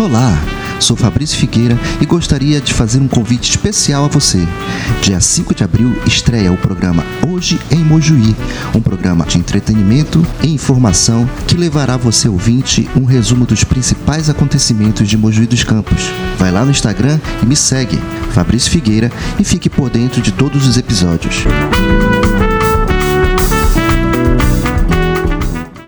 Olá, Sou Fabrício Figueira e gostaria de fazer um convite especial a você. Dia 5 de abril estreia o programa Hoje em Mojuí, um programa de entretenimento e informação que levará você ouvinte um resumo dos principais acontecimentos de Mojuí dos Campos. Vai lá no Instagram e me segue, Fabrício Figueira, e fique por dentro de todos os episódios.